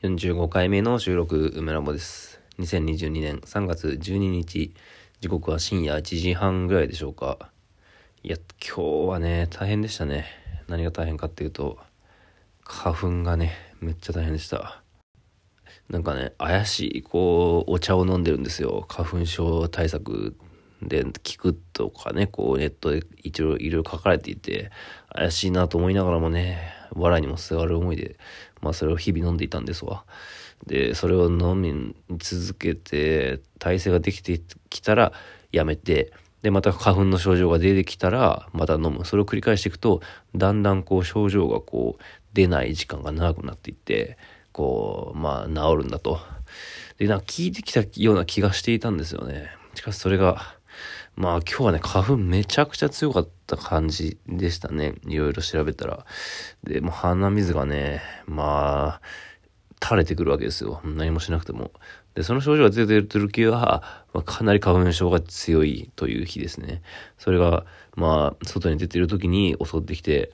45回目の収録、梅ラボです。2022年3月12日、時刻は深夜1時半ぐらいでしょうか。いや、今日はね、大変でしたね。何が大変かっていうと、花粉がね、めっちゃ大変でした。なんかね、怪しい、こう、お茶を飲んでるんですよ。花粉症対策で聞くとかね、こうネットで一応いろいろ書かれていて、怪しいなと思いながらもね、藁にもすがる思いで、まあそれを日々飲んでいたんですわ。で、それを飲み続けて、体勢ができてきたらやめて、で、また花粉の症状が出てきたら、また飲む。それを繰り返していくと、だんだんこう症状がこう、出ない時間が長くなっていって、こう、まあ治るんだと。で、なんか聞いてきたような気がしていたんですよね。しかしそれが、まあ今日はね、花粉めちゃくちゃ強かった感じでしたね。いろいろ調べたら。で、もう鼻水がね、まあ、垂れてくるわけですよ。何もしなくても。で、その症状が出てる時は、まあ、かなり花粉症が強いという日ですね。それが、まあ、外に出てる時に襲ってきて、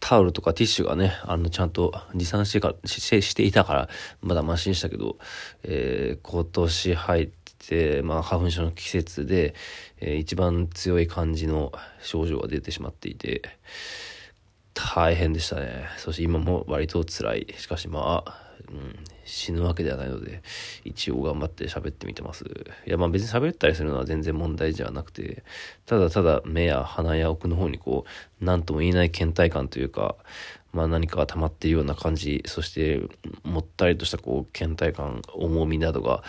タオルとかティッシュがね、あの、ちゃんと持参してかししていたから、まだマシでしたけど、えー、今年入って、まあ、花粉症の季節で、えー、一番強い感じの症状が出てしまっていて、大変でしたね。そして今も割と辛い。しかしまあ、うん、死ぬわけではないので、一応頑張って喋ってみてます。いや、まあ別に喋ったりするのは全然問題じゃなくて、ただただ目や鼻や奥の方にこう、何とも言えない倦怠感というか、まあ何かが溜まっているような感じ、そしてもったりとしたこう、倦怠感、重みなどが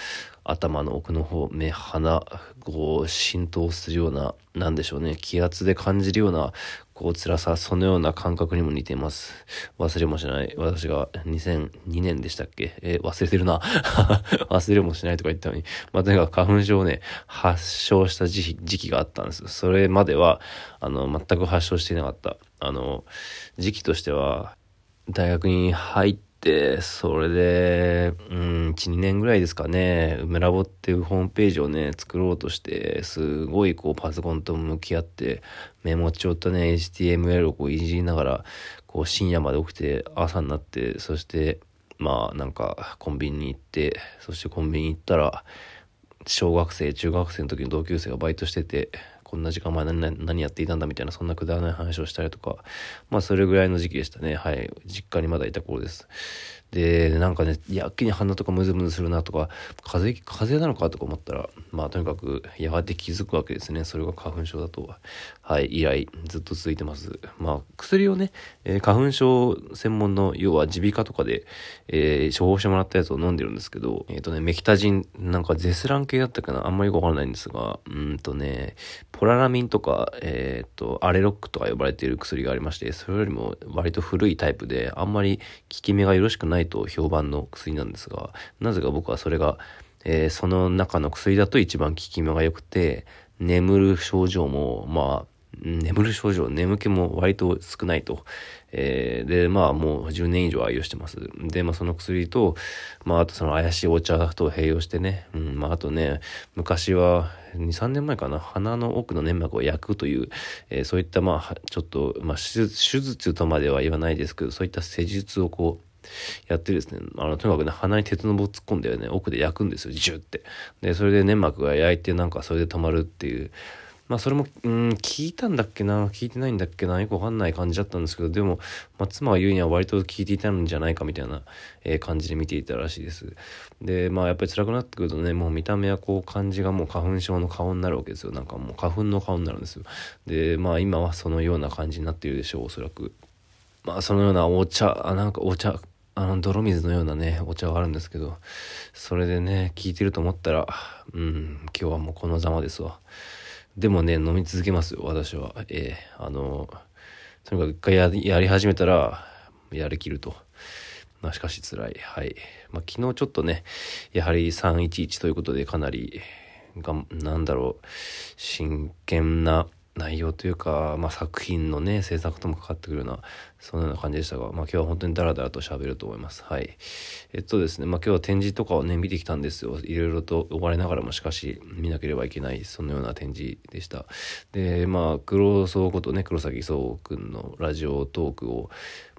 頭の奥の方、目、鼻、こう浸透するような、なんでしょうね、気圧で感じるような、こう辛さ、そのような感覚にも似ています。忘れもしない。私が2002年でしたっけ？え、忘れてるな。忘れもしないとか言ったのに。まあ、とにかく花粉症をね、発症した時期があったんです。それまでは、あの、全く発症していなかった。あの、時期としては、大学に入って、それで、うん、1、2年ぐらいですかね、梅ラボっていうホームページをね、作ろうとして、すごいこうパソコンと向き合って、メモ帳とね、HTML をこういじりながら、こう深夜まで起きて、朝になって、そして、まあなんかコンビニに行って、そしてコンビニ行ったら、小学生、中学生の時の同級生がバイトしてて、こんな時間前何何やっていたんだみたいな、そんなくだらない話をしたりとか、まあそれぐらいの時期でしたね。はい。実家にまだいた頃です。で、なんかね、やっけに鼻とかムズムズするなとか、風邪、風邪なのかとか思ったら、まあとにかくやがて気づくわけですね。それが花粉症だと。はい、以来ずっと続いてます。まあ薬をね、えー、花粉症専門の、要は耳鼻科とかで、えー、処方してもらったやつを飲んでるんですけど、えっ、ー、とね、メキタジン、なんかゼスラン系だったかなあんまりよくわからないんですが、うんとね、ポララミンとか、えっ、と、アレロックとか呼ばれている薬がありまして、それよりも割と古いタイプで、あんまり効き目がよろしくないと評判の薬なんですが、なぜか僕はそれが、えー、その中の薬だと一番効き目が良くて、眠る症状も、まあ、眠る症状、眠気も割と少ないと。えー、で、まあもう10年以上愛用してます。で、まあその薬と、まああとその怪しいお茶と併用してね、うん、まああとね、昔は2、3年前かな、鼻の奥の粘膜を焼くという、えー、そういったまあちょっと、まあ手術とまでは言わないですけど、そういった施術をこう、やってですね、あの、とにかくね、鼻に鉄の棒突っ込んでね、奥で焼くんですよ、ジュって。で、それで粘膜が焼いてなんかそれで止まるっていう、まあそれも、うん、聞いたんだっけな、聞いてないんだっけな、よくわかんない感じだったんですけど、でも、まあ妻が言うには割と聞いていたんじゃないかみたいな、えー、感じで見ていたらしいです。で、まあやっぱり辛くなってくるとね、もう見た目はこう感じがもう花粉症の顔になるわけですよ。なんかもう花粉の顔になるんですよ。で、まあ今はそのような感じになっているでしょう、おそらく。まあそのようなお茶、あ、なんかお茶、あの、泥水のようなね、お茶があるんですけど、それでね、聞いてると思ったら、うん、今日はもうこのざまですわ。でもね、飲み続けますよ、私は。ええー、あの、とにかく一回ややり始めたら、やりきると。まあ、しかし辛い。はい。まあ、昨日ちょっとね、やはり311ということでかなり、が、なんだろう、真剣な、内容というか、まあ、作品のね制作ともかかってくるようなそのような感じでしたが、まあ、今日は本当にダラダラと喋ると思います。はい。えっとですねまあ今日は展示とかをね見てきたんですよ。いろいろと追われながらもしかし見なければいけないそのような展示でした。でまあ黒荘ことね黒崎壮君のラジオトークを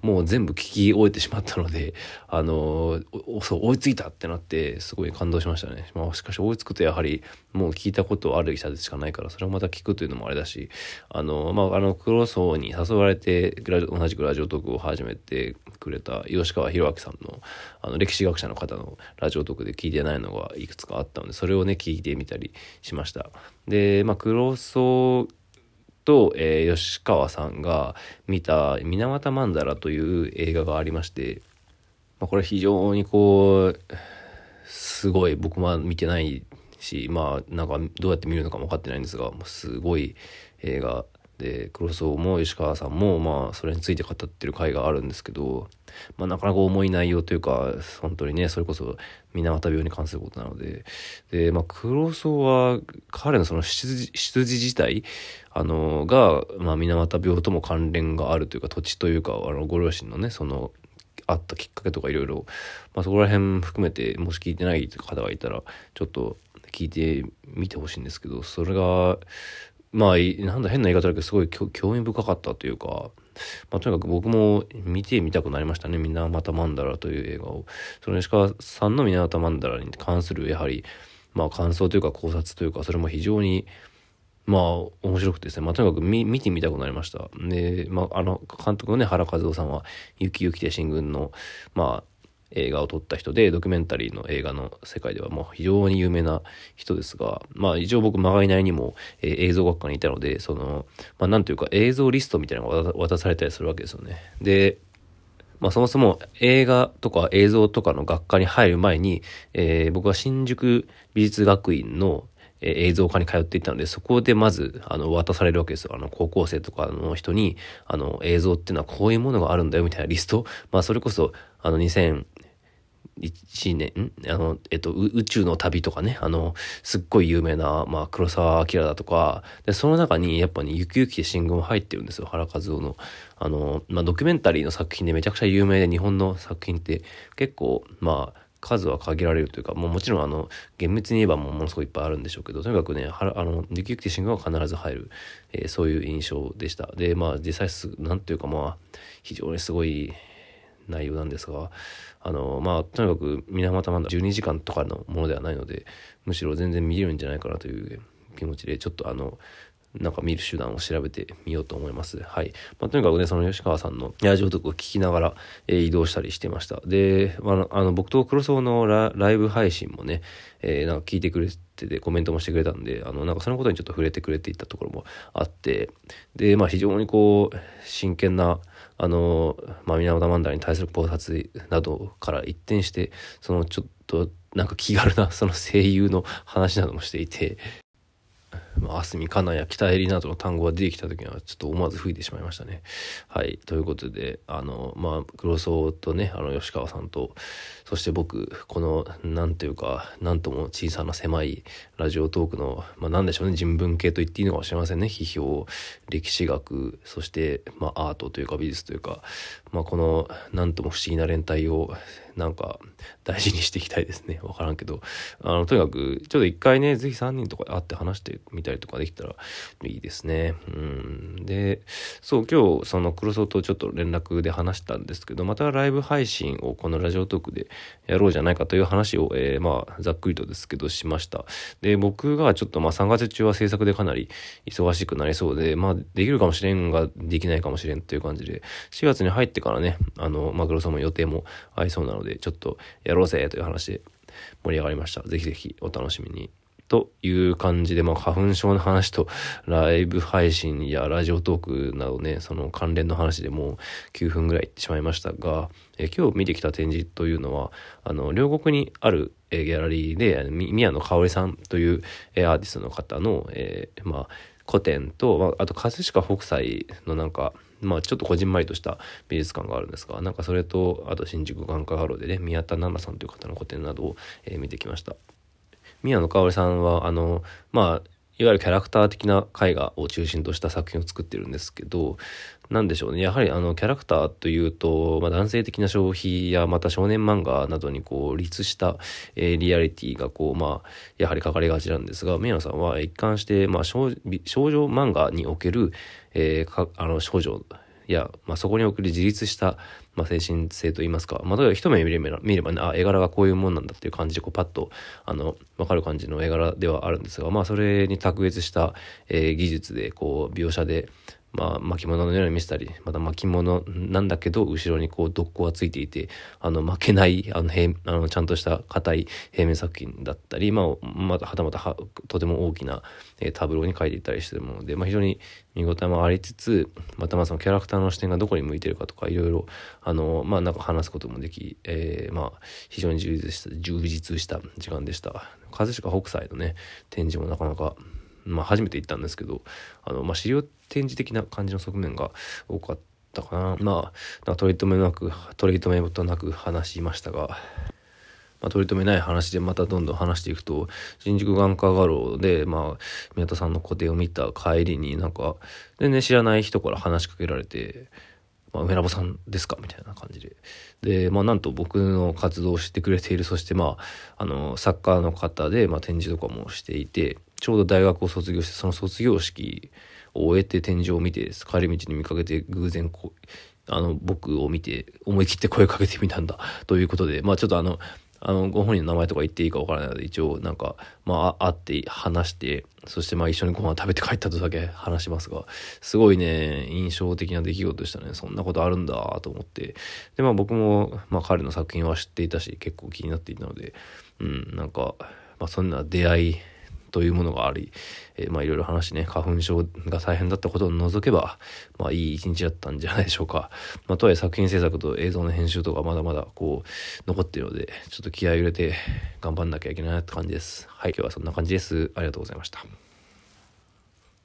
もう全部聞き終えてしまったのであのそう追いついたってなってすごい感動しましたね、まあ、しかし追いつくとやはりもう聞いたことある人でしかないからそれをまた聞くというのもあれだしあの、まあ、あの、黒荘に誘われて、同じくラジオトークを始めてくれた吉川博明さんの、あの、歴史学者の方のラジオトークで聞いてないのがいくつかあったので、それをね、聞いてみたりしました。で、まあ、黒荘と、えー、吉川さんが見た「水俣曼荼羅」という映画がありまして、まあ、これ非常にこうすごい僕は見てないしまあなんかどうやって見るのかも分かってないんですがすごい映画。で黒荘も石川さんもまあそれについて語ってる回があるんですけど、まあ、なかなか重い内容というか本当にねそれこそ水俣病に関することなので。で、まあ、黒荘は彼のその出自自体あのが、まあ、水俣病とも関連があるというか土地というかあのご両親のねそのあったきっかけとかいろいろ、まあ、そこら辺含めてもし聞いてない方がいたらちょっと聞いてみてほしいんですけどそれがまあ、なんだ変な言い方だけど、すごい興味深かったというか、まあ、とにかく僕も見てみたくなりましたね。みんなまたマンダラという映画を。その石川さんの水俣マンダラに関する、やはり、まあ、感想というか考察というか、それも非常に、まあ、面白くてですね。まあ、とにかく見見てみたくなりました。で、まあ、あの、監督のね、原和夫さんは、雪雪で新軍の、まあ、映画を撮った人でドキュメンタリーの映画の世界ではもう非常に有名な人ですがまあ一応僕まがいないにも、えー、映像学科にいたのでそのまあなんというか映像リストみたいなのが渡されたりするわけですよね。でまあそもそも映画とか映像とかの学科に入る前に、えー、僕は新宿美術学院の映像科に通っていたので、そこでまず、あの、渡されるわけですよ。あの、高校生とかの人に、あの、映像っていうのはこういうものがあるんだよ、みたいなリスト。まあ、それこそ、あの、2000、1年、あの、えっと、宇宙の旅とかね、あの、すっごい有名な、まあ、黒澤明だとか、で、その中に、やっぱね、ゆきゆきで新聞入ってるんですよ、原和夫の。あの、まあ、ドキュメンタリーの作品でめちゃくちゃ有名で、日本の作品って結構、まあ、数は限られるというか、もうもちろんあの、厳密に言えばもうものすごいいっぱいあるんでしょうけど、とにかくね、はあの、ゆきゆきで新聞は必ず入る、えー、そういう印象でした。で、まあ、実際す、なんていうかまあ、非常にすごい内容なんですが、あの、まあ、とにかく、水俣まだ12時間とかのものではないので、むしろ全然見れるんじゃないかなという気持ちで、ちょっとあの、なんか見る手段を調べてみようと思います。はい。まあ、とにかくね、その吉川さんのラジオトークを聞きながら、えー、移動したりしてました。で、まあ、あの、僕と黒荘のライブ配信もね、えー、なんか聞いてくれててコメントもしてくれたんで、あの、なんかそのことにちょっと触れてくれていったところもあって、で、まあ非常にこう、真剣な、あの、まあ、源曼荼羅に対する考察などから一転して、そのちょっと、なんか気軽なその声優の話などもしていて、まあすみかなや北襟などの単語が出てきた時にはちょっと思わず吹いてしまいましたね。はい。ということで、あの、まあ、黒荘とね、あの、吉川さんと、そして僕、この、なんというか、なんとも小さな狭いラジオトークの、まあ、なんでしょうね、人文系と言っていいのかもしれませんね。批評、歴史学、そして、まあ、アートというか美術というか、まあ、この、なんとも不思議な連帯を、なんか、大事にしていきたいですね。わからんけど、あの、とにかく、ちょっと一回ね、ぜひ3人とか会って話してみたたりとかできたらいいですね。うん。で、そう、今日、その黒荘とちょっと連絡で話したんですけど、またライブ配信をこのラジオトークでやろうじゃないかという話を、えー、まあ、ざっくりとですけど、しました。で、僕がちょっと、まあ、3月中は制作でかなり忙しくなりそうで、まあ、できるかもしれんが、できないかもしれんという感じで、4月に入ってからね、あの、まあ、黒荘も予定も合いそうなので、ちょっとやろうぜという話で盛り上がりました。ぜひぜひお楽しみに。という感じで、まあ、花粉症の話とライブ配信やラジオトークなどね、その関連の話でもう9分ぐらいいってしまいましたが、え今日見てきた展示というのは、あの、両国にある、えギャラリーで、宮野香織さんという、えアーティストの方の、えー、まあ、個展と、まあ、あと葛飾北斎のなんか、まあちょっとこじんまりとした美術館があるんですが、なんかそれと、あと新宿眼科画廊でね、宮田奈々さんという方の個展などを、えー、見てきました。宮野香織さんは、あの、まあ、いわゆるキャラクター的な絵画を中心とした作品を作ってるんですけど、なんでしょうね。やはりあのキャラクターというと、まあ、男性的な消費やまた少年漫画などにこう立した、えー、リアリティがこう、まあ、やはり書かれがちなんですが、宮野さんは一貫して、まあ少、少女漫画における、えー、かあの少女や、まあ、そこにおける自立した、まあ、精神性といいますか、まあ、例えば一目見れば見ればね、あ、絵柄がこういうもんなんだっていう感じで、こう、パッと、あの、わかる感じの絵柄ではあるんですが、まあ、それに卓越した、えー、技術で、こう、描写で、まあ、巻物のように見せたり、また巻物なんだけど、後ろにこう、独行がついていて、あの、負けない、あの、平、あの、ちゃんとした硬い平面作品だったり、まあ、また、はたまたは、とても大きな、えー、タブローに書いていたりしてるもので、まあ、非常に見応えもありつつ、またまあ、そのキャラクターの視点がどこに向いてるかとか、いろいろ、あの、まあ、なんか話すこともでき、えー、まあ、非常に充実した、充実した時間でした。葛飾北斎のね、展示もなかなか、まあ、初めて行ったんですけど、あの、まあ、資料展示的な感じの側面が多かったかな。まあ、取り留めなく、取り留めとなく話しましたが、まあ、取り留めない話でまたどんどん話していくと、新宿眼科画廊で、まあ、宮田さんの個展を見た帰りになんか、全然知らない人から話しかけられて、まあ、梅ラボさんですかみたいな感じで。で、まあ、なんと僕の活動を知ってくれている、そしてまあ、あの、作家の方で、まあ、展示とかもしていて、ちょうど大学を卒業して、その卒業式を終えて展示を見て、帰り道に見かけて偶然こう、あの、僕を見て、思い切って声かけてみたんだ、ということで、まあちょっとあの、あの、ご本人の名前とか言っていいかわからないので、一応なんか、まあ、会って話して、そしてまあ一緒にご飯食べて帰ったとだけ話しますが、すごいね、印象的な出来事でしたね。そんなことあるんだと思って。で、まあ僕も、まあ彼の作品は知っていたし、結構気になっていたので、うん、なんか、まあそんな出会い、というものがあり、えー、まあいろいろ話ね、花粉症が大変だったことを除けば、まあいい一日だったんじゃないでしょうか。まあとはいえ作品制作と映像の編集とかまだまだこう残っているので、ちょっと気合い入れて頑張んなきゃいけないなって感じです。はい、今日はそんな感じです。ありがとうございました。